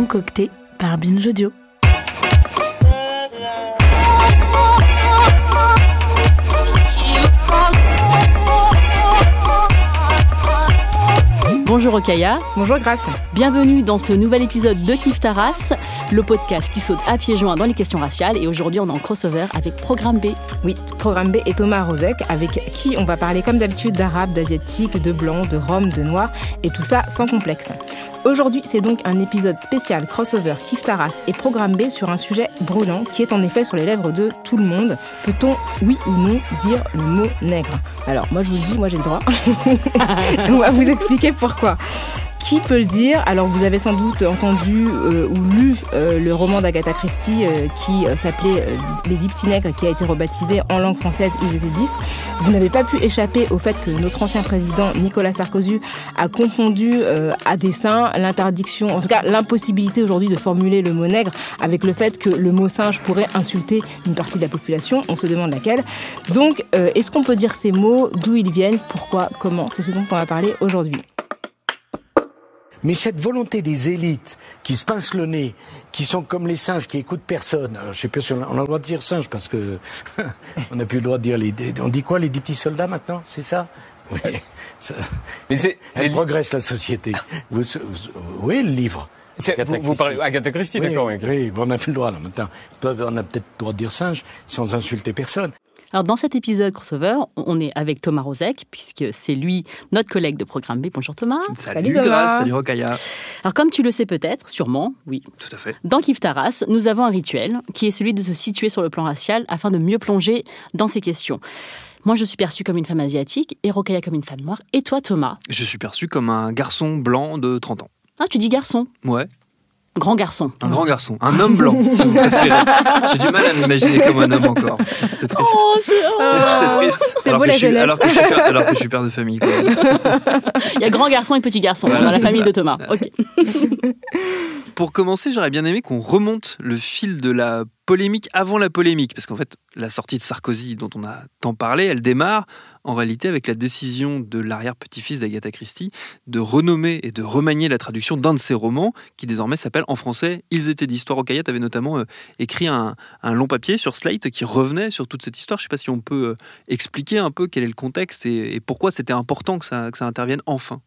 Concocté par Binge. Bonjour Okaya. Bonjour Grace. Bienvenue dans ce nouvel épisode de Kif Taras, le podcast qui saute à pieds joints dans les questions raciales. Et aujourd'hui, on est en crossover avec Programme B. Oui, Programme B et Thomas Rozek, avec qui on va parler comme d'habitude d'arabe, d'asiatique, de blanc, de rome, de noir, et tout ça sans complexe. Aujourd'hui, c'est donc un épisode spécial crossover Kif Taras et Programme B sur un sujet brûlant qui est en effet sur les lèvres de tout le monde. Peut-on, oui ou non, dire le mot nègre? Alors, moi je vous le dis, moi j'ai le droit. on va vous expliquer pourquoi. Qui peut le dire? Alors vous avez sans doute entendu euh, ou lu euh, le roman d'Agatha Christie euh, qui s'appelait Les dix nègres qui a été rebaptisé en langue française Ils étaient dix. Vous n'avez pas pu échapper au fait que notre ancien président Nicolas Sarkozy a confondu à dessein l'interdiction, en tout cas l'impossibilité aujourd'hui de formuler le mot nègre avec le fait que le mot singe pourrait insulter une partie de la population. On se demande laquelle. Donc est-ce qu'on peut dire ces mots, d'où ils viennent, pourquoi, comment? C'est ce dont on va parler aujourd'hui. Mais cette volonté des élites qui se pincent le nez, qui sont comme les singes, qui écoutent personne. Alors, je sais pas si on a, on a le droit de dire singe parce que on n'a plus le droit de dire les. On dit quoi les dix petits soldats maintenant C'est ça? Oui. Ça- Mais c'est. elle progresse la société. Vous, vous- oui, le livre. vous, vous parlez Agatha Christie, Oui, d'accord. oui, oui, on n'a plus le droit là maintenant. On a peut-être le droit de dire singe sans insulter personne. Alors dans cet épisode crossover, on est avec Thomas Rozek, puisque c'est lui, notre collègue de Programme B. Bonjour Thomas. Salut, Thomas. Grace, salut Rokaya. Alors comme tu le sais peut-être, sûrement, oui, Tout à fait. Dans Kif Taras, nous avons un rituel qui est celui de se situer sur le plan racial afin de mieux plonger dans ces questions. Moi, je suis perçue comme une femme asiatique et Rokaya comme une femme noire. Et toi, Thomas? Je suis perçu comme un garçon blanc de 30 ans. Ah, tu dis garçon, Ouais, grand garçon. un grand garçon, un homme blanc, si vous préférez. J'ai du mal à m'imaginer comme un homme encore. C'est triste. Oh, c'est- c'est triste. c'est beau la je suis- jeunesse. Alors que, je suis père, alors que je suis père de famille. quoi. Il y a grand garçon et petit garçon Voilà, dans la famille ça. de Thomas. Ok. Pour commencer, j'aurais bien aimé qu'on remonte le fil de la polémique avant la polémique. Parce qu'en fait, la sortie de Sarkozy, dont on a tant parlé, elle démarre en réalité avec la décision de l'arrière-petit-fils d'Agatha Christie de renommer et de remanier la traduction d'un de ses romans, qui désormais s'appelle en français Ils étaient d'histoire. Okayat avait notamment euh, écrit un, long papier sur Slate qui revenait sur toute cette histoire. Je ne sais pas si on peut euh, expliquer un peu quel est le contexte et, pourquoi c'était important que ça intervienne enfin.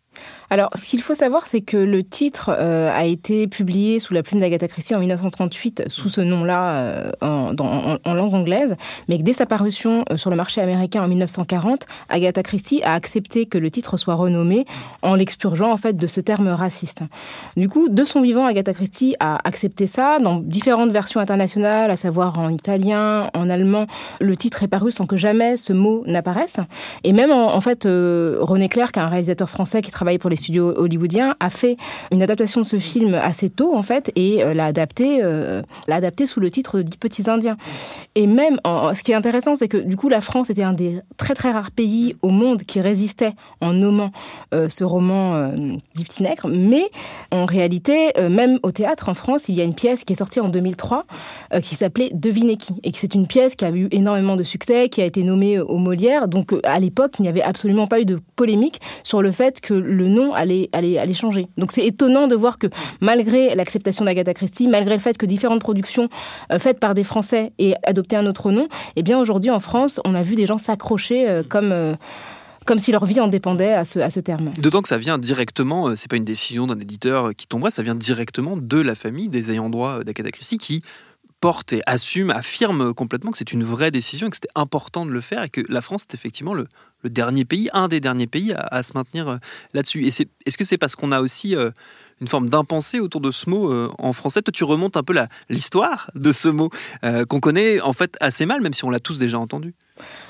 Alors, ce qu'il faut savoir, c'est que le titre euh, a été publié sous la plume d'Agatha Christie en 1938 sous ce nom-là euh, en, langue anglaise, mais que dès sa parution euh, sur le marché américain en 1940, Agatha Christie a accepté que le titre soit renommé en l'expurgeant en fait de ce terme raciste. Du coup, de son vivant, Agatha Christie a accepté ça dans différentes versions internationales, à savoir en italien, en allemand. Le titre est paru sans que jamais ce mot n'apparaisse. Et même en, fait, René Clair, qui est un réalisateur français qui travaille pour les studios hollywoodiens, a fait une adaptation de ce film assez tôt en fait et euh, l'a adapté, euh, l'a adapté sous le titre de Dix petits Indiens. Et même, ce qui est intéressant, c'est que du coup, la France était un des très très rares pays au monde qui résistait en nommant euh, ce roman Dix petits nègres. Mais en réalité, même au théâtre en France, il y a une pièce qui est sortie en 2003 euh, qui s'appelait Devinez qui, et c'est une pièce qui a eu énormément de succès, qui a été nommée au Molière. Donc à l'époque, il n'y avait absolument pas eu de polémique sur le fait que le nom allait, allait, allait changer. Donc c'est étonnant de voir que malgré l'acceptation d'Agatha Christie, malgré le fait que différentes productions euh, faites par des Français aient adopté un autre nom, eh bien aujourd'hui en France, on a vu des gens s'accrocher euh, comme, euh, comme si leur vie en dépendait à ce, à ce terme. D'autant que ça vient directement, c'est pas une décision d'un éditeur qui tomberait, ça vient directement de la famille des ayants droit d'Agatha Christie qui porte et assume, affirme complètement que c'est une vraie décision et que c'était important de le faire et que la France est effectivement le, dernier pays, un des derniers pays à, se maintenir euh, là-dessus. Et est-ce que c'est parce qu'on a aussi euh, une forme d'impensé autour de ce mot euh, en français? Toi, tu remontes un peu l'histoire de ce mot qu'on connaît en fait assez mal, même si on l'a tous déjà entendu.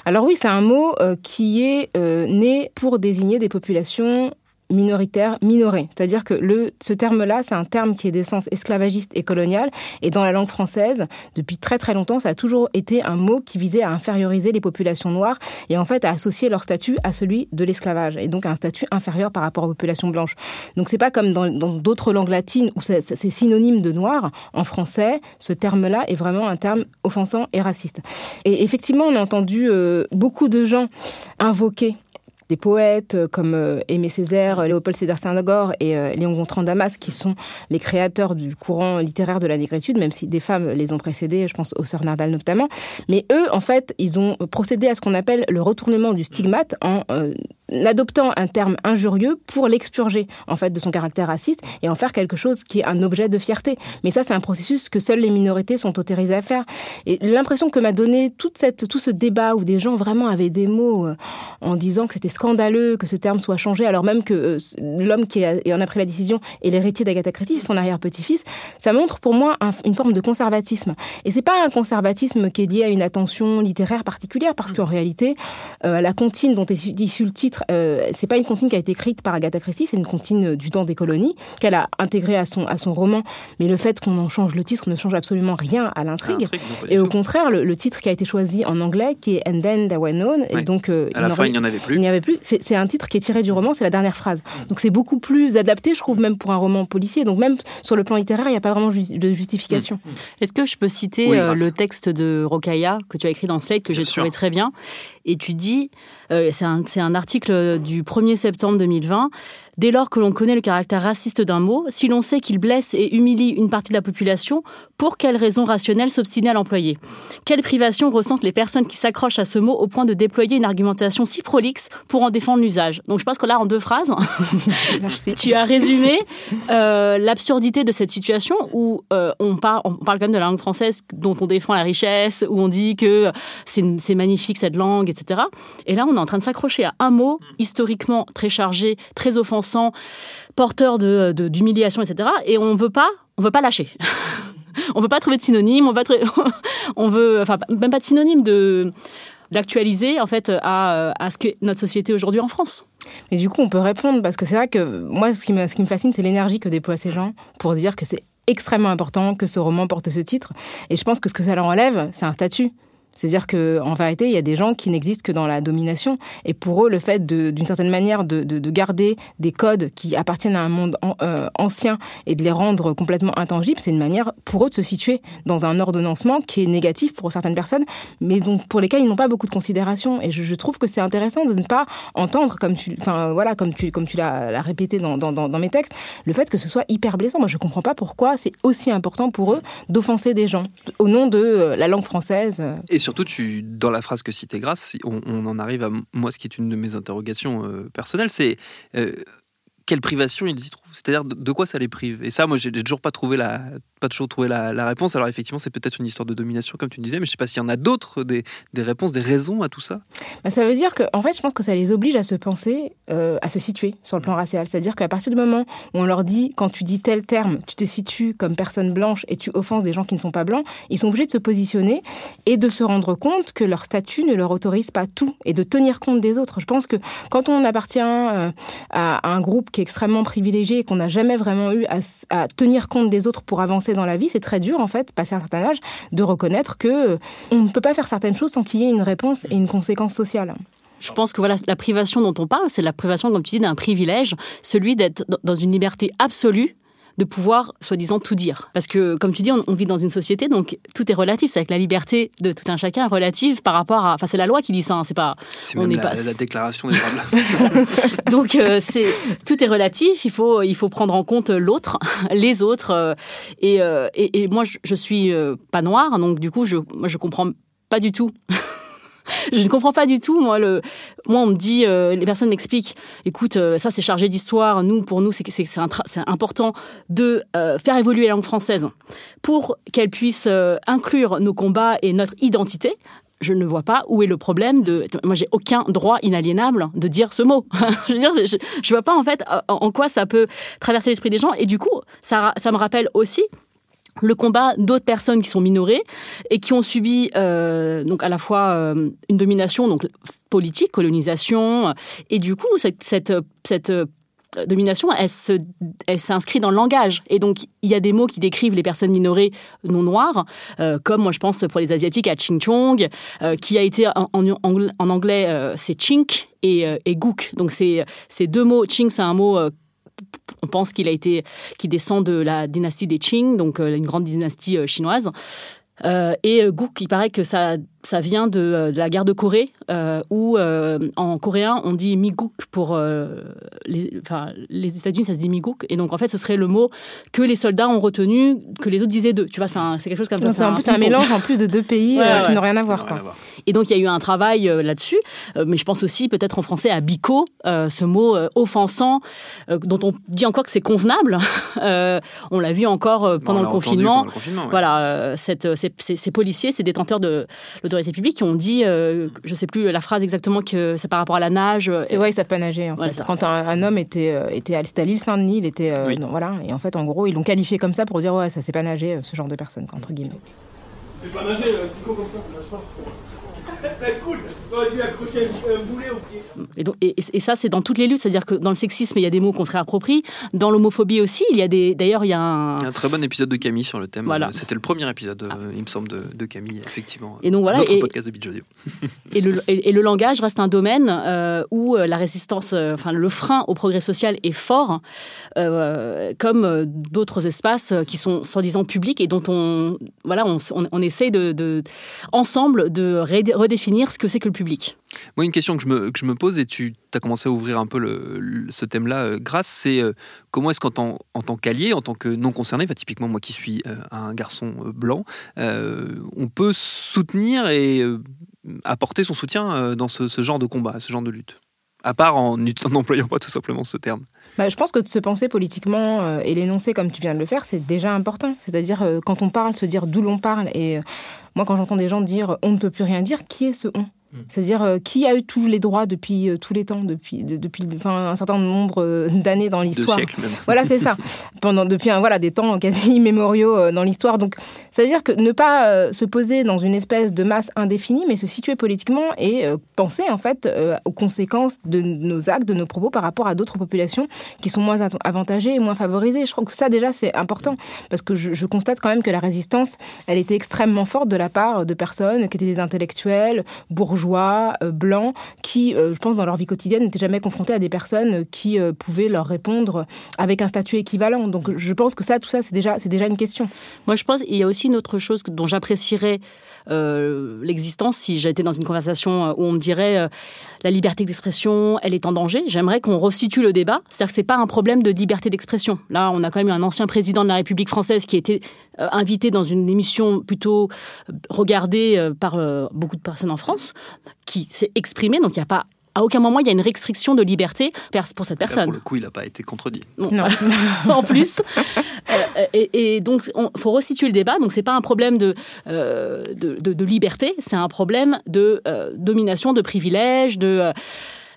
Alors oui, c'est un mot qui est né pour désigner des populations minoritaire, minoré. C'est-à-dire que le, ce terme-là, c'est un terme qui est d'essence esclavagiste et coloniale. Et dans la langue française, depuis très très longtemps, ça a toujours été un mot qui visait à inférioriser les populations noires et en fait à associer leur statut à celui de l'esclavage et donc à un statut inférieur par rapport aux populations blanches. Donc c'est pas comme dans d'autres langues latines où c'est synonyme de noir. En français, ce terme-là est vraiment un terme offensant et raciste. Et effectivement, on a entendu euh, beaucoup de gens invoquer des poètes euh, comme euh, Aimé Césaire, Léopold Sédar Senghor et euh, Léon Gontran Damas, qui sont les créateurs du courant littéraire de la négritude, même si des femmes les ont précédés, je pense aux sœurs Nardal notamment. Mais eux, en fait, ils ont procédé à ce qu'on appelle le retournement du stigmate en adoptant un terme injurieux pour l'expurger en fait de son caractère raciste et en faire quelque chose qui est un objet de fierté. Mais ça, c'est un processus que seules les minorités sont autorisées à faire. Et l'impression que m'a donné toute cette, tout ce débat où des gens vraiment avaient des mots en disant que c'était scandaleux que ce terme soit changé, alors même que euh, l'homme qui en a pris la décision est l'héritier d'Agatha Christie, son arrière-petit-fils, ça montre pour moi une forme de conservatisme. Et c'est pas un conservatisme qui est lié à une attention littéraire particulière, parce qu'en réalité, euh, la comptine dont est issu le titre, euh, c'est pas une comptine qui a été écrite par Agatha Christie, c'est une comptine du temps des colonies qu'elle a intégrée à son, à son roman. Mais le fait qu'on en change le titre ne change absolument rien à l'intrigue. Et au contraire, le, titre qui a été choisi en anglais, qui est And Then There Were Known, et donc à la fin il n'y en avait plus. Il n'y avait plus c'est un titre qui est tiré du roman, c'est la dernière phrase. Donc c'est beaucoup plus adapté, je trouve, même pour un roman policier. Donc même sur le plan littéraire, il n'y a pas vraiment de justification. Mm. Est-ce que je peux citer euh, le texte de Rokaya que tu as écrit dans Slate, que j'ai trouvé très bien? Et tu dis, euh, c'est un, un article du 1er septembre 2020, Dès lors que l'on connaît le caractère raciste d'un mot, si l'on sait qu'il blesse et humilie une partie de la population, pour quelles raisons rationnelles s'obstiner à l'employer? Quelle privation ressentent les personnes qui s'accrochent à ce mot au point de déployer une argumentation si prolixe pour en défendre l'usage? Donc je pense que là, en deux phrases, tu as résumé euh, l'absurdité de cette situation où euh, on, parle, on parle quand même de la langue française dont on défend la richesse, où on dit que c'est magnifique cette langue, etc. Et là, on est en train de s'accrocher à un mot historiquement très chargé, très offensif, porteur de, d'humiliation, etc. Et on veut pas, on veut pas lâcher. on veut pas trouver de synonyme, on, va on veut, enfin, même pas de synonyme de d'actualiser en fait à, à ce qu'est notre société aujourd'hui en France. Mais du coup, on peut répondre parce que c'est vrai que moi, ce qui me, ce qui me fascine, c'est l'énergie que déploient ces gens pour dire que c'est extrêmement important que ce roman porte ce titre. Et je pense que ce que ça leur enlève, c'est un statut. C'est-à-dire qu'en vérité, il y a des gens qui n'existent que dans la domination. Et pour eux, le fait d'une certaine manière de, garder des codes qui appartiennent à un monde euh, ancien et de les rendre complètement intangibles, c'est une manière pour eux de se situer dans un ordonnancement qui est négatif pour certaines personnes, mais donc pour lesquelles ils n'ont pas beaucoup de considération. Et je, trouve que c'est intéressant de ne pas entendre, comme tu, voilà, comme tu, comme tu l'as répété dans, dans, mes textes, le fait que ce soit hyper blessant. Moi, je comprends pas pourquoi c'est aussi important pour eux d'offenser des gens au nom de euh, la langue française surtout, tu, dans la phrase que citait on, on, en arrive à moi, ce qui est une de mes interrogations euh, personnelles, c'est euh, quelle privation ils y trouvent C'est-à-dire de, quoi ça les prive? Et ça, moi, j'ai toujours pas trouvé la, pas toujours trouvé la, réponse. Alors effectivement, c'est peut-être une histoire de domination, comme tu disais, mais je sais pas s'il y en a d'autres, des, réponses, des raisons à tout ça. Bah, ça veut dire que, en fait, je pense que ça les oblige à se penser, euh, à se situer sur le plan racial. C'est-à-dire qu'à partir du moment où on leur dit, quand tu dis tel terme, tu te situes comme personne blanche et tu offenses des gens qui ne sont pas blancs, ils sont obligés de se positionner et de se rendre compte que leur statut ne leur autorise pas tout et de tenir compte des autres. Je pense que quand on appartient euh, à un groupe qui est extrêmement privilégié et qu'on n'a jamais vraiment eu à, tenir compte des autres pour avancer dans la vie, c'est très dur en fait, passé un certain âge, de reconnaître que on ne peut pas faire certaines choses sans qu'il y ait une réponse et une conséquence sociale. Je pense que voilà, la privation dont on parle, c'est la privation, comme tu dis, d'un privilège, celui d'être dans une liberté absolue de pouvoir, soi-disant, tout dire. Parce que, comme tu dis, on, vit dans une société, donc tout est relatif. C'est avec la liberté de tout un chacun relative par rapport à. Enfin, c'est la loi qui dit ça. Hein, c'est pas. C'est on n'est pas. La déclaration des donc, euh, c'est tout est relatif. Il faut, il faut prendre en compte l'autre, les autres. Euh, euh, et, et, moi, je, je suis pas noire, donc du coup, je, moi, je comprends pas du tout je ne comprends pas du tout. Moi, le, moi, on me dit, euh, les personnes m'expliquent, écoute, euh, ça c'est chargé d'histoire. Nous, pour nous, c'est important de euh, faire évoluer la langue française pour qu'elle puisse inclure nos combats et notre identité. Je ne vois pas où est le problème de. Moi, j'ai aucun droit inaliénable de dire ce mot. je veux dire, je, je vois pas en fait en quoi ça peut traverser l'esprit des gens. Et du coup, ça, ça me rappelle aussi le combat d'autres personnes qui sont minorées et qui ont subi euh, donc à la fois euh, une domination donc politique, colonisation et du coup cette cette, cette euh, domination, elle se, elle s'inscrit dans le langage. Et donc, il y a des mots qui décrivent les personnes minorées non noires, euh, comme moi je pense pour les asiatiques à ching chong, euh, qui a été en, anglais euh, c'est chink et, et gook. Donc c'est ces deux mots. Ching c'est un mot on pense qu'il a été, descend de la dynastie des Qing, donc euh, une grande dynastie euh, chinoise. Euh, et Gouk, il paraît que ça ça vient de, de, la guerre de Corée, euh, où euh, en coréen on dit migouk pour euh, les, enfin, les États-Unis, ça se dit migouk, et donc en fait ce serait le mot que les soldats ont retenu, que les autres disaient d'eux. Tu vois, c'est quelque chose comme ça. C'est en plus un, un mélange en plus de deux pays ouais, ouais, qui n'ont rien à voir. Quoi. Et donc il y a eu un travail là-dessus, mais je pense aussi peut-être en français à bico, ce mot offensant, dont on dit encore que c'est convenable. on l'a vu encore pendant, le confinement. pendant, le confinement. Voilà, cette, ces, ces, ces, policiers, ces détenteurs de autorités publiques qui ont dit, euh, je sais plus la phrase exactement, que c'est par rapport à la nage. C'est ouais, ils savent pas nager. En fait. Quand un, un, homme était, euh, était à l'île Saint-Denis, il était. Euh, oui. non, voilà. Et en fait, en gros, ils l'ont qualifié comme ça pour dire, ouais, ça sait pas nager, ce genre de personne, entre guillemets. C'est pas nager, comme ça, nage pas. C'est cool. Et, donc, et, et ça, c'est dans toutes les luttes. C'est-à-dire que dans le sexisme, il y a des mots qu'on se réapproprie. Dans l'homophobie aussi, il y a des. D'ailleurs, il y a un... un très bon épisode de Camille sur le thème. Voilà. C'était le premier épisode, ah. il me semble, de, de, Camille, effectivement. Et donc voilà. Notre et, podcast de Beach Audio. et, le, et, le langage reste un domaine euh, où la résistance, euh, enfin le frein au progrès social est fort, euh, comme d'autres espaces qui sont soi-disant publics et dont on, voilà, on, on, on essaye de, de, ensemble de redéfinir ce que c'est que le public. Moi, une question que je me, que je me pose, et tu as commencé à ouvrir un peu le, le, ce thème-là, euh, grâce, c'est euh, comment est-ce qu'en tant, en tant qu'allié, en tant que non concerné, enfin, typiquement moi qui suis euh, un garçon blanc, on peut soutenir et apporter son soutien dans ce, ce, genre de combat, ce genre de lutte? À part en n'employant pas tout simplement ce terme bah, Je pense que de se penser politiquement euh, et l'énoncer comme tu viens de le faire, c'est déjà important. C'est-à-dire, euh, quand on parle, se dire d'où l'on parle. Et euh, moi, quand j'entends des gens dire on ne peut plus rien dire, qui est ce on? C'est-à-dire euh, qui a eu tous les droits depuis euh, tous les temps, depuis, de, depuis enfin, un certain nombre euh, d'années dans l'histoire. Voilà, c'est ça. Pendant, depuis un, voilà, des temps quasi immémoriaux dans l'histoire. Donc, c'est-à-dire que ne pas se poser dans une espèce de masse indéfinie, mais se situer politiquement et penser en fait aux conséquences de nos actes, de nos propos par rapport à d'autres populations qui sont moins avantagées et moins favorisées. Je crois que ça déjà c'est important parce que je, je constate quand même que la résistance, elle était extrêmement forte de la part de personnes qui étaient des intellectuels, bourgeois euh, blancs, qui, euh, je pense, dans leur vie quotidienne, n'étaient jamais confrontés à des personnes qui euh, pouvaient leur répondre avec un statut équivalent. Donc je pense que ça, tout ça, c'est déjà, déjà une question. Moi, je pense qu'il y a aussi une autre chose dont j'apprécierais l'existence si j'étais dans une conversation où on me dirait euh, la liberté d'expression, elle est en danger. J'aimerais qu'on resitue le débat. C'est-à-dire que c'est pas un problème de liberté d'expression. Là, on a quand même un ancien président de la République française qui était euh, invité dans une émission plutôt regardée par beaucoup de personnes en France, qui s'est exprimé. Donc il n'y a pas à aucun moment il y a une restriction de liberté pour cette personne. Là, pour le coup, il n'a pas été contredit. Non. non. en plus. Euh, et, et, donc, il faut resituer le débat. Donc, c'est pas un problème de, euh, de, de, de, liberté, c'est un problème de euh, domination, de privilège, de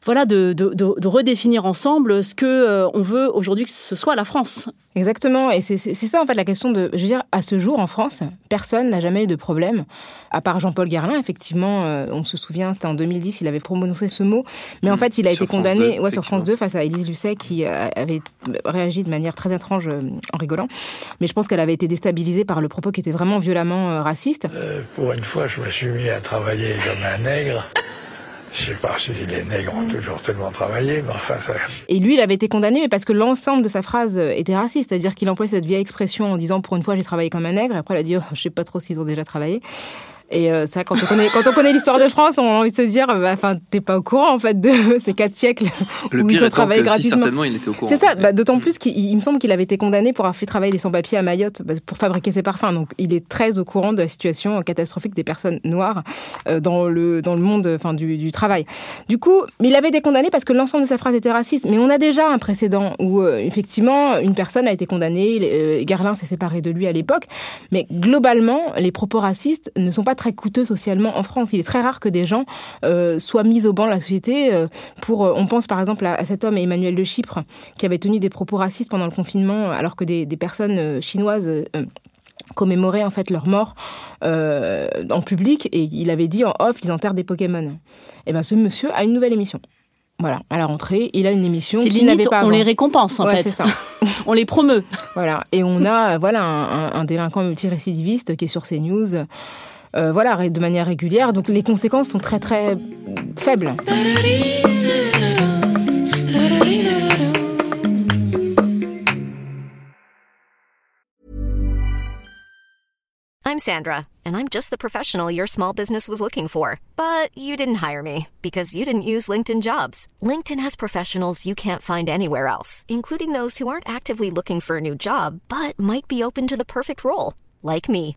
voilà, de, de, de, redéfinir ensemble ce que euh, on veut aujourd'hui que ce soit la France. Exactement, et c'est ça en fait la question de, je veux dire, à ce jour en France, personne n'a jamais eu de problème, à part Jean-Paul Garlin, effectivement, euh, on se souvient, c'était en 2010, il avait prononcé ce mot, mais en fait il a sur été condamné 2, ouais, sur France 2 face à Élise Lucet qui euh, avait réagi de manière très étrange euh, en rigolant, mais je pense qu'elle avait été déstabilisée par le propos qui était vraiment violemment euh, raciste. pour une fois, je me suis mis à travailler comme un nègre. Je sais pas si les nègres ont toujours tellement travaillé, mais enfin ça... Et lui, il avait été condamné, mais parce que l'ensemble de sa phrase était raciste, c'est-à-dire qu'il employait cette vieille expression en disant pour une fois j'ai travaillé comme un nègre, et après il a dit oh, je sais pas trop s'ils ont déjà travaillé. Et euh, ça, quand on connaît, quand on connaît l'histoire de France, on a envie de se dire, enfin, bah, t'es pas au courant en fait de ces quatre siècles le où ils ont travaillé gratuitement. Si, certainement, il était au courant. C'est ça. Bah, D'autant plus qu'il me semble qu'il avait été condamné pour avoir fait travailler des sans-papiers à Mayotte bah, pour fabriquer ses parfums. Donc, il est très au courant de la situation catastrophique des personnes noires euh, dans le dans le monde, enfin, du, du travail. Du coup, il avait été condamné parce que l'ensemble de sa phrase était raciste. Mais on a déjà un précédent où euh, effectivement une personne a été condamnée. Euh, Garlin s'est séparé de lui à l'époque. Mais globalement, les propos racistes ne sont pas très coûteux socialement en France. Il est très rare que des gens euh, soient mis au banc de la société euh, pour. Euh, on pense par exemple à, à, cet homme Emmanuel de Chypre qui avait tenu des propos racistes pendant le confinement, alors que des, des personnes chinoises commémorer en fait leur mort en public et il avait dit en off ils enterrent des Pokémon. Et ben ce monsieur a une nouvelle émission. Voilà, à la rentrée, il a une émission qu'il n'avait pas On les récompense en fait. c'est ça. on les promeut. Voilà, et on a voilà un, un délinquant multirécidiviste qui est sur CNews. Euh, voilà, de manière régulière. Donc les conséquences sont très très faibles. I'm Sandra, and I'm just the professional your small business was looking for. But you didn't hire me because you didn't use LinkedIn jobs. LinkedIn has professionals you can't find anywhere else, including those who aren't actively looking for a new job but might be open to the perfect role, like me.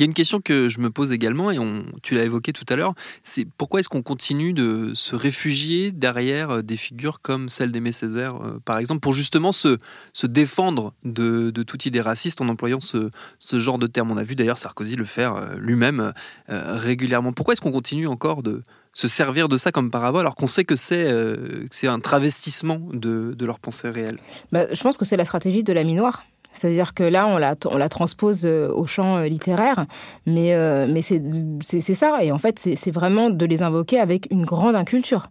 Il y a une question que je me pose également, et tu l'as évoqué tout à l'heure, c'est pourquoi est-ce qu'on continue de se réfugier derrière euh, des figures comme celle d'Aimé Césaire, euh, par exemple, pour justement se, défendre de, toute idée raciste en employant ce, ce, genre de terme? On a vu d'ailleurs Sarkozy le faire euh, lui-même régulièrement. Pourquoi est-ce qu'on continue encore de se servir de ça comme parabole alors qu'on sait que c'est c'est un travestissement de, leur pensée réelle bah, Je pense que c'est la stratégie de la minoire. C'est-à-dire que là, on la, transpose euh, au champ euh, littéraire, euh, mais c'est ça. Et en fait, c'est vraiment de les invoquer avec une grande inculture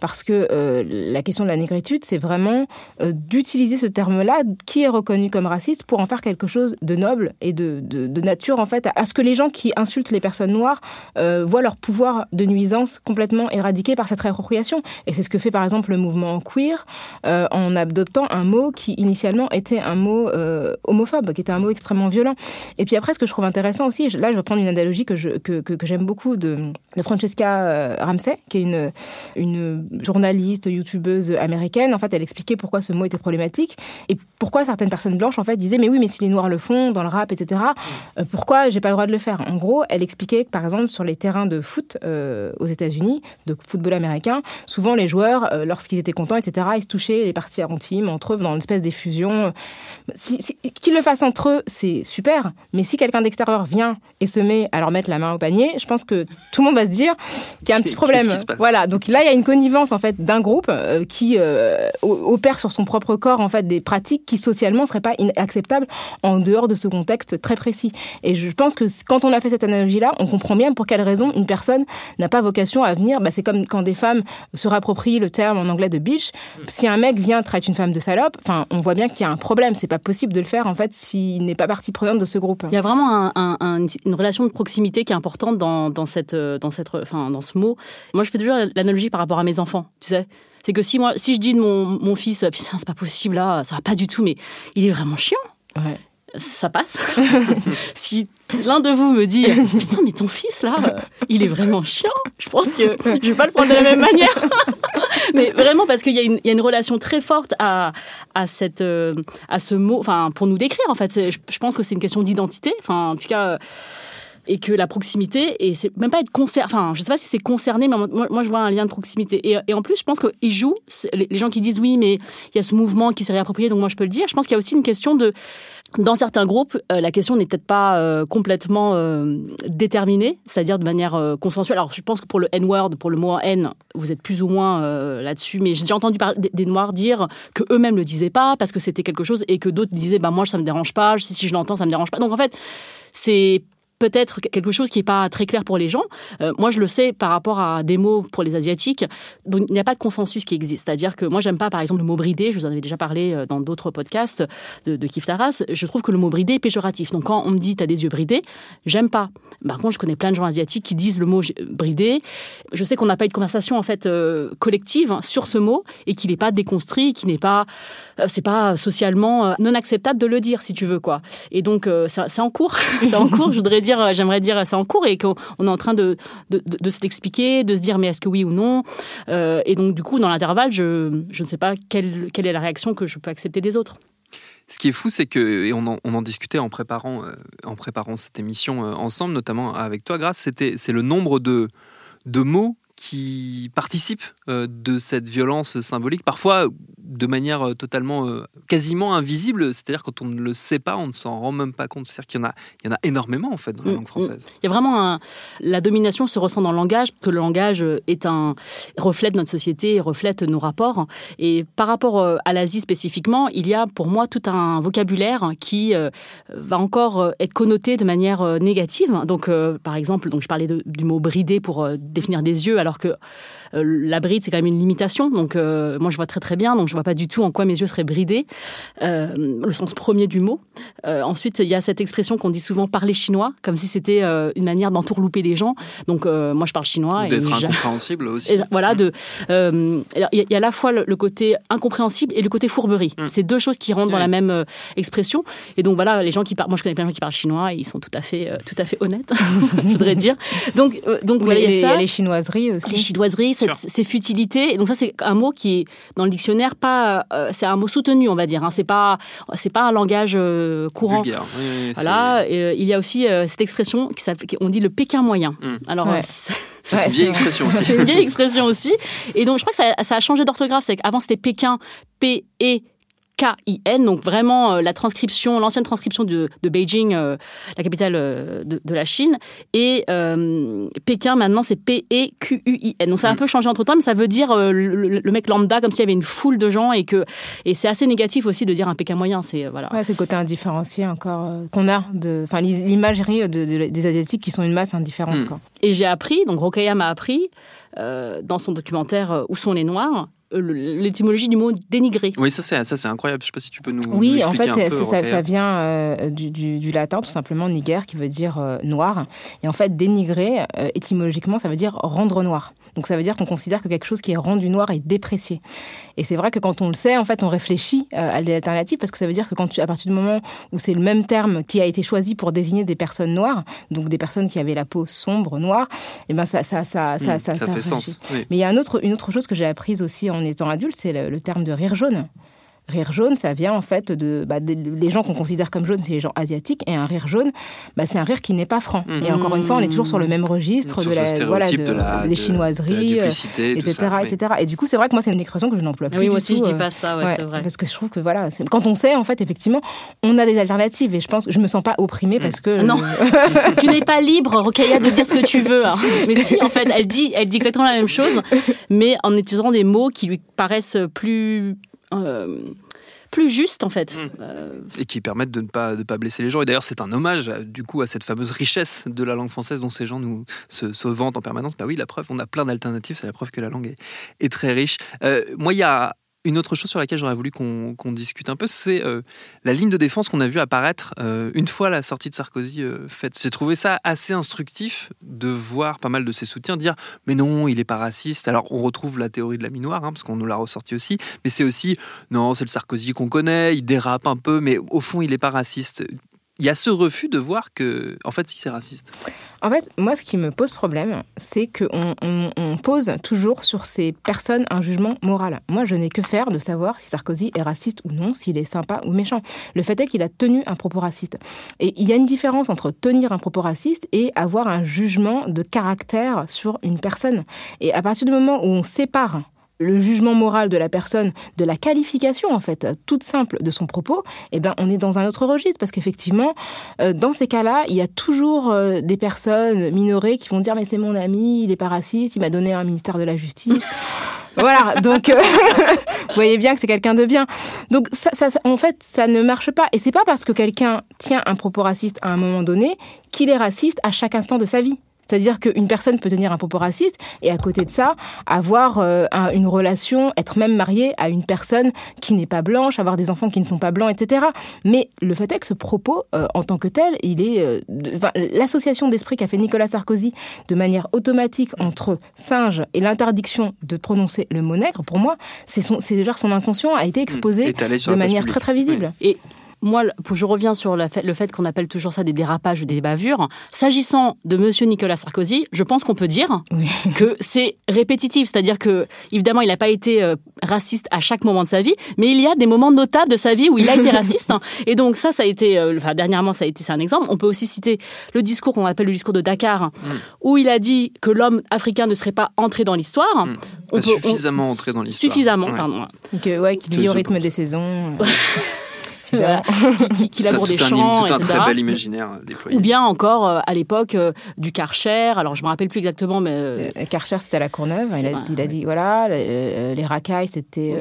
parce que euh, la question de la négritude, c'est vraiment euh, d'utiliser ce terme-là, qui est reconnu comme raciste, pour en faire quelque chose de noble et de, de, nature, en fait, à ce que les gens qui insultent les personnes noires euh, voient leur pouvoir de nuisance complètement éradiqué par cette réappropriation. Et c'est ce que fait, par exemple, le mouvement queer en adoptant un mot qui, initialement, était un mot homophobe, qui était un mot extrêmement violent. Et puis après, ce que je trouve intéressant aussi, là, je vais prendre une analogie que, je, que, que, j'aime beaucoup de, de Francesca Ramsey, qui est une journaliste, youtubeuse américaine. En fait, elle expliquait pourquoi ce mot était problématique et pourquoi certaines personnes blanches en fait disaient mais oui, mais si les noirs le font dans le rap, etc. Euh, pourquoi j'ai pas le droit de le faire? En gros, elle expliquait que par exemple sur les terrains de foot euh, aux États-Unis, de football américain, souvent les joueurs, euh, lorsqu'ils étaient contents, etc., ils se touchaient les parties intimes entre eux dans une espèce d'effusion. Si, qu'ils le fassent entre eux, c'est super. Mais si quelqu'un d'extérieur vient et se met à leur mettre la main au panier, je pense que tout le monde va se dire qu'il y a un petit problème. Voilà. Donc là, il y a une connivence en fait d'un groupe euh, qui euh, opère sur son propre corps en fait des pratiques qui socialement seraient pas inacceptables en dehors de ce contexte très précis. Et je pense que quand on a fait cette analogie-là, on comprend bien pour quelle raison une personne n'a pas vocation à venir. Bah, c'est comme quand des femmes se rapproprient le terme en anglais de bitch. Si un mec vient traiter une femme de salope, enfin, on voit bien qu'il y a un problème. C'est pas possible de le faire en fait s'il n'est pas partie prenante de ce groupe. Il y a vraiment une relation de proximité qui est importante dans, cette, dans cette, enfin, dans ce mot. Moi, je fais toujours l'analogie par rapport à mes enfants tu sais. C'est que si moi, si je dis de mon, mon fils, putain, c'est pas possible là, ça va pas du tout, mais il est vraiment chiant. Ouais. Ça passe. si l'un de vous me dit, putain, mais ton fils là, il est vraiment chiant, je pense que je vais pas le prendre de la même manière. mais vraiment parce qu'il y, y, a une relation très forte à, à, cette, euh, à ce mot, enfin, pour nous décrire en fait. Je, je pense que c'est une question d'identité. Enfin, en tout cas et que la proximité, et c'est même pas être concerné, enfin, je sais pas si c'est concerné, mais moi, je vois un lien de proximité. Et, en plus, je pense qu'ils jouent, les gens qui disent oui, mais il y a ce mouvement qui s'est réapproprié, donc moi je peux le dire. Je pense qu'il y a aussi une question de, dans certains groupes, euh, la question n'est peut-être pas euh, complètement euh, déterminée, c'est-à-dire de manière consensuelle. Alors, je pense que pour le N-word, pour le mot N, vous êtes plus ou moins là-dessus, mais j'ai déjà entendu des, Noirs dire que eux-mêmes le disaient pas parce que c'était quelque chose et que d'autres disaient, bah moi ça me dérange pas, si, si je l'entends ça me dérange pas. Donc en fait, c'est peut-être quelque chose qui n'est pas très clair pour les gens. Euh, moi, je le sais par rapport à des mots pour les asiatiques. Donc, il n'y a pas de consensus qui existe. C'est-à-dire que moi, j'aime pas, par exemple, le mot bridé. Je vous en avais déjà parlé euh, dans d'autres podcasts de, de Kif. Je trouve que le mot bridé est péjoratif. Donc, quand on me dit t'as des yeux bridés, j'aime pas. Par contre, je connais plein de gens asiatiques qui disent le mot bridé. Je sais qu'on n'a pas eu de conversation en fait euh, collective sur ce mot et qu'il n'est pas déconstruit, qu'il n'est pas, c'est pas socialement non acceptable de le dire, si tu veux quoi. Et donc, c'est en cours. c'est en cours. Je voudrais dire euh, j'aimerais dire, c'est en cours et qu'on est en train de, de, se l'expliquer, de se dire mais est-ce que oui ou non? Euh, et donc du coup, dans l'intervalle, je, je ne sais pas quelle, quelle est la réaction que je peux accepter des autres. Ce qui est fou, c'est que, et on en, discutait en préparant, euh, en préparant cette émission ensemble, notamment avec toi, Grace, c'était, c'est le nombre de, de mots qui participent de cette violence symbolique, parfois de manière totalement, quasiment invisible. C'est-à-dire quand on ne le sait pas, on ne s'en rend même pas compte. C'est-à-dire qu'il y en a, il y en a énormément en fait dans la mm, langue française. Il y a vraiment un, la domination se ressent dans le langage, que le langage est un reflète notre société, reflète nos rapports. Et par rapport à l'Asie spécifiquement, il y a pour moi tout un vocabulaire qui va encore être connoté de manière négative. Donc, par exemple, donc je parlais du mot bridé pour définir des yeux, alors que euh, la bride, c'est quand même une limitation. Donc, euh, moi, je vois très très bien, donc je vois pas du tout en quoi mes yeux seraient bridés. Euh, le sens premier du mot. ensuite, il y a cette expression qu'on dit souvent parler chinois, comme si c'était une manière d'entourlouper des gens. Donc, moi, je parle chinois. D'être incompréhensible aussi. voilà, de. Il y, a à la fois le, côté incompréhensible et le côté fourberie. Mm. C'est deux choses qui rentrent dans la même expression. Et donc, voilà, les gens qui parlent. Moi, je connais plein de gens qui parlent chinois et ils sont tout à fait, tout à fait honnêtes, je voudrais dire. Donc, donc il y, a les chinoiseries aussi. Les chinoiseries, ces futilités. Donc ça, c'est un mot qui est dans le dictionnaire pas. Euh, c'est un mot soutenu, on va dire. Hein. C'est pas, c'est pas un langage euh, courant. voilà. Euh, il y a aussi cette expression qui on dit le Pékin moyen. Hmm. Alors. C'est une vieille expression aussi. c'est une vieille expression aussi. Et donc, je crois que ça, ça a changé d'orthographe. C'est qu'avant, c'était Pékin, P-E K-I-N, donc vraiment euh, la transcription, l'ancienne transcription de, de Beijing, euh, la capitale euh, de, de, la Chine, et Pékin maintenant c'est P-E-Q-U-I-N. Donc ça a un mm. peu changé entre temps, mais ça veut dire le, mec lambda comme s'il y avait une foule de gens et que et c'est assez négatif aussi de dire un Pékin moyen. C'est voilà. Ouais, c'est le côté indifférencié encore qu'on a de, enfin l'imagerie des asiatiques qui sont une masse indifférente. Mm. Quoi. Et j'ai appris, donc Rokaya m'a appris dans son documentaire Où sont les Noirs l'étymologie du mot dénigrer. Oui, ça c'est ça c'est incroyable. Je sais pas si tu peux nous. Oui, en fait, ça, ça, vient euh, du, du, latin tout simplement niger qui veut dire euh, noir. Et en fait, dénigrer étymologiquement, ça veut dire rendre noir. Donc ça veut dire qu'on considère que quelque chose qui est rendu noir est déprécié. Et c'est vrai que quand on le sait, en fait, on réfléchit à l'alternative parce que ça veut dire que quand tu, à partir du moment où c'est le même terme qui a été choisi pour désigner des personnes noires, donc des personnes qui avaient la peau sombre noire, et eh ben ça ça ça ça, hmm, ça, fait sens. Mais il y a un autre, une autre chose que j'ai apprise aussi en en étant adulte, c'est le, terme de rire jaune. Rire jaune, ça vient en fait de, bah, les gens qu'on considère comme jaunes, c'est les gens asiatiques, et un rire jaune, bah, c'est un rire qui n'est pas franc. Et encore une fois, on est toujours sur le même registre de la, voilà, des chinoiseries, etc., etc. Et du coup, c'est vrai que moi, c'est une expression que je n'emploie plus. Oui, moi aussi, je dis pas ça, ouais, c'est vrai. Parce que je trouve que voilà, quand on sait, en fait, effectivement, on a des alternatives, et je pense, je me sens pas opprimée parce que non, tu n'es pas libre, Rokaya, de dire ce que tu veux. Hein. Mais si, en fait, elle dit, elle dit exactement la même chose, mais en utilisant des mots qui lui paraissent plus euh, plus juste en fait. Mmh. Euh, Et qui permettent de ne pas, de pas blesser les gens. Et d'ailleurs, c'est un hommage du coup à cette fameuse richesse de la langue française dont ces gens nous se, se vantent en permanence. Bah oui, la preuve, on a plein d'alternatives, c'est la preuve que la langue est, est très riche. Euh, moi, il y a une autre chose sur laquelle j'aurais voulu qu'on discute un peu, c'est euh, la ligne de défense qu'on a vu apparaître euh, une fois la sortie de Sarkozy euh, faite. J'ai trouvé ça assez instructif de voir pas mal de ses soutiens dire mais non, il n'est pas raciste. Alors on retrouve la théorie de la minoire, hein, parce qu'on nous l'a ressorti aussi, mais c'est aussi non, c'est le Sarkozy qu'on connaît, il dérape un peu, mais au fond il n'est pas raciste il y a ce refus de voir que, en fait, si c'est raciste. En fait, moi, ce qui me pose problème, c'est qu'on on, pose toujours sur ces personnes un jugement moral. Moi, je n'ai que faire de savoir si Sarkozy est raciste ou non, s'il est sympa ou méchant. Le fait est qu'il a tenu un propos raciste. Et il y a une différence entre tenir un propos raciste et avoir un jugement de caractère sur une personne. Et à partir du moment où on sépare le jugement moral de la personne, de la qualification en fait, toute simple de son propos, eh ben on est dans un autre registre parce qu'effectivement, euh, dans ces cas-là, il y a toujours euh, des personnes minorées qui vont dire mais c'est mon ami, il est pas raciste, il m'a donné un ministère de la justice. voilà, donc euh, vous voyez bien que c'est quelqu'un de bien. Donc ça, ça, en fait, ça ne marche pas. Et c'est pas parce que quelqu'un tient un propos raciste à un moment donné qu'il est raciste à chaque instant de sa vie. C'est-à-dire qu'une personne peut tenir un propos raciste et à côté de ça, avoir euh, une relation, être même marié à une personne qui n'est pas blanche, avoir des enfants qui ne sont pas blancs, etc. Mais le fait est que ce propos, euh, en tant que tel, il est... Euh, l'association d'esprit qu'a fait Nicolas Sarkozy de manière automatique entre singe et l'interdiction de prononcer le mot nègre, pour moi, c'est déjà son inconscient a été exposé mmh. de manière très très visible. Et moi, je reviens sur le fait qu'on appelle toujours ça des dérapages ou des bavures. S'agissant de Monsieur Nicolas Sarkozy, je pense qu'on peut dire que c'est répétitif, c'est-à-dire que évidemment, il n'a pas été euh, raciste à chaque moment de sa vie, mais il y a des moments notables de sa vie où il a été raciste. Et donc ça, ça a été, euh, enfin dernièrement, ça a été, c'est un exemple. On peut aussi citer le discours qu'on appelle le discours de Dakar, mm. où il a dit que l'homme africain ne serait pas entré dans l'histoire. Mm. On peut, suffisamment entré dans l'histoire. Suffisamment, pardon. Et que, ouais, qu'il vit au rythme des saisons. qui, qui laboure des champs, tout un très bel imaginaire déployé. Ou bien encore euh, à l'époque euh, du Karcher. Alors je me rappelle plus exactement, mais euh, Karcher c'était à la Courneuve. Il a, il a, dit voilà les, racailles c'était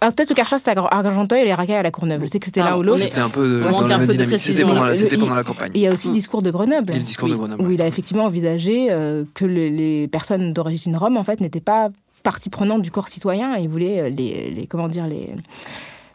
ah, peut-être que Karcher c'était à Argenteuil et les racailles à la Courneuve. Je sais que c'était l'un ou l'autre. C'était un peu dans la dynamique. C'était pendant, pendant, la campagne. Il y a aussi le discours de Grenoble. le discours de Grenoble. Où il a effectivement envisagé que les personnes d'origine rome en fait n'étaient pas partie prenante du corps citoyen et il voulait les, les comment dire les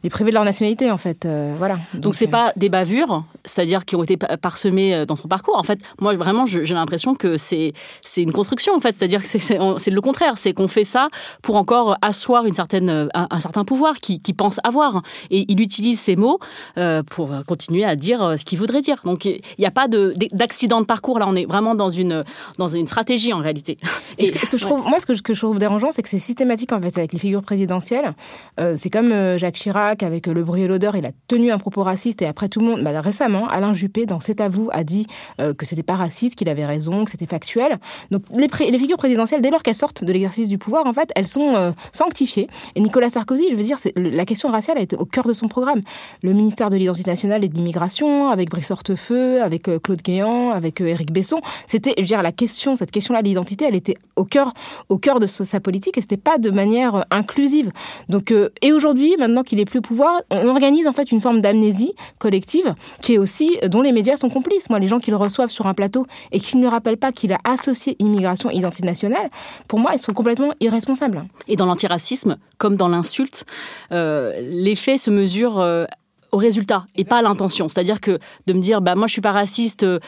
les privés de leur nationalité en fait. Euh, voilà. Donc c'est pas des bavures, c'est-à-dire qui ont été parsemées euh, dans son parcours. En fait, moi vraiment j'ai l'impression que c'est c'est une construction en fait, c'est-à-dire que c'est le contraire, c'est qu'on fait ça pour encore asseoir une certaine un, un certain pouvoir qui, qui pense avoir et il utilise ces mots euh, pour continuer à dire ce qu'il voudrait dire. Donc il n'y a pas d'accident de, parcours là, on est vraiment dans une dans une stratégie en réalité. Et, ce, que, je trouve moi ce que, je trouve dérangeant, c'est que c'est systématique en fait avec les figures présidentielles. c'est comme Jacques Chirac avec le bruit et l'odeur, il a tenu un propos raciste et après tout le monde, bah, récemment, Alain Juppé, dans C'est à vous, a dit euh, que c'était pas raciste, qu'il avait raison, que c'était factuel. Donc les, figures présidentielles, dès lors qu'elles sortent de l'exercice du pouvoir, en fait, elles sont euh, sanctifiées. Et Nicolas Sarkozy, je veux dire, la question raciale a été au cœur de son programme. Le ministère de l'identité nationale et de l'immigration, avec Brice Hortefeux, avec euh, Claude Guéant, avec Éric Besson, c'était, je veux dire, la question, cette question-là de l'identité, elle était au cœur, au cœur de sa politique et c'était pas de manière inclusive. Donc, et aujourd'hui, maintenant qu'il est plus pouvoir, on organise en fait une forme d'amnésie collective qui est aussi dont les médias sont complices. Moi, les gens qui le reçoivent sur un plateau et qui ne rappellent pas qu'il a associé immigration identité nationale, pour moi, ils sont complètement irresponsables. Et dans l'antiracisme, comme dans l'insulte, euh, l'effet se mesure euh, au résultat et pas à l'intention. C'est-à-dire que de me dire, bah moi, je suis pas raciste. Euh,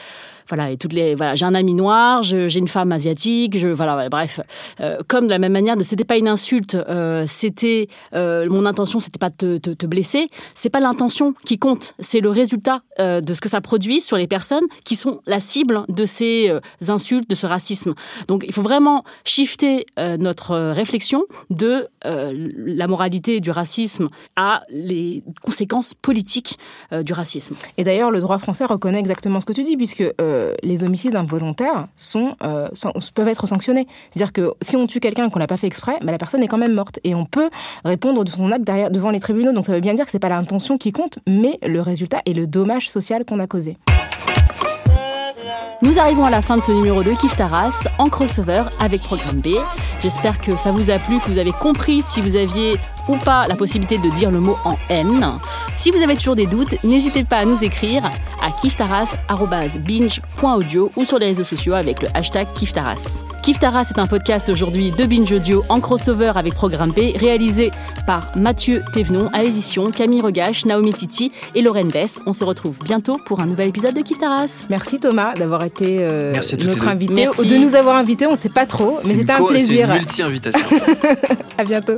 voilà et toutes les voilà j'ai un ami noir j'ai une femme asiatique je voilà bref. Euh, comme de la même manière c'était pas une insulte euh, c'était euh, mon intention c'était pas de te, te, blesser. C'est pas l'intention qui compte c'est le résultat de ce que ça produit sur les personnes qui sont la cible de ces insultes de ce racisme. Donc il faut vraiment shifter notre réflexion de la moralité du racisme à les conséquences politiques du racisme. Et d'ailleurs le droit français reconnaît exactement ce que tu dis puisque les homicides involontaires euh, peuvent être sanctionnés. C'est-à-dire que si on tue quelqu'un qu'on n'a pas fait exprès, bah, la personne est quand même morte. Et on peut répondre de son acte devant les tribunaux. Donc ça veut bien dire que ce n'est pas l'intention qui compte, mais le résultat et le dommage social qu'on a causé. Nous arrivons à la fin de ce numéro de Kif Taras en crossover avec Programme B. J'espère que ça vous a plu, que vous avez compris si vous aviez ou pas la possibilité de dire le mot en N. Si vous avez toujours des doutes, n'hésitez pas à nous écrire à kiftaras.binge.audio ou sur les réseaux sociaux avec le hashtag Kiftaras. Kiftaras est un podcast aujourd'hui de Binge Audio en crossover avec Programme B, réalisé par Mathieu Thévenon à l'édition, Camille Regache, Naomi Titi et Lorraine Bess. On se retrouve bientôt pour un nouvel épisode de Kiftaras. Merci Thomas d'avoir été euh, notre invité. De nous avoir invités, on ne sait pas trop, mais c'était un plaisir. C'est une multi-invitation. à bientôt.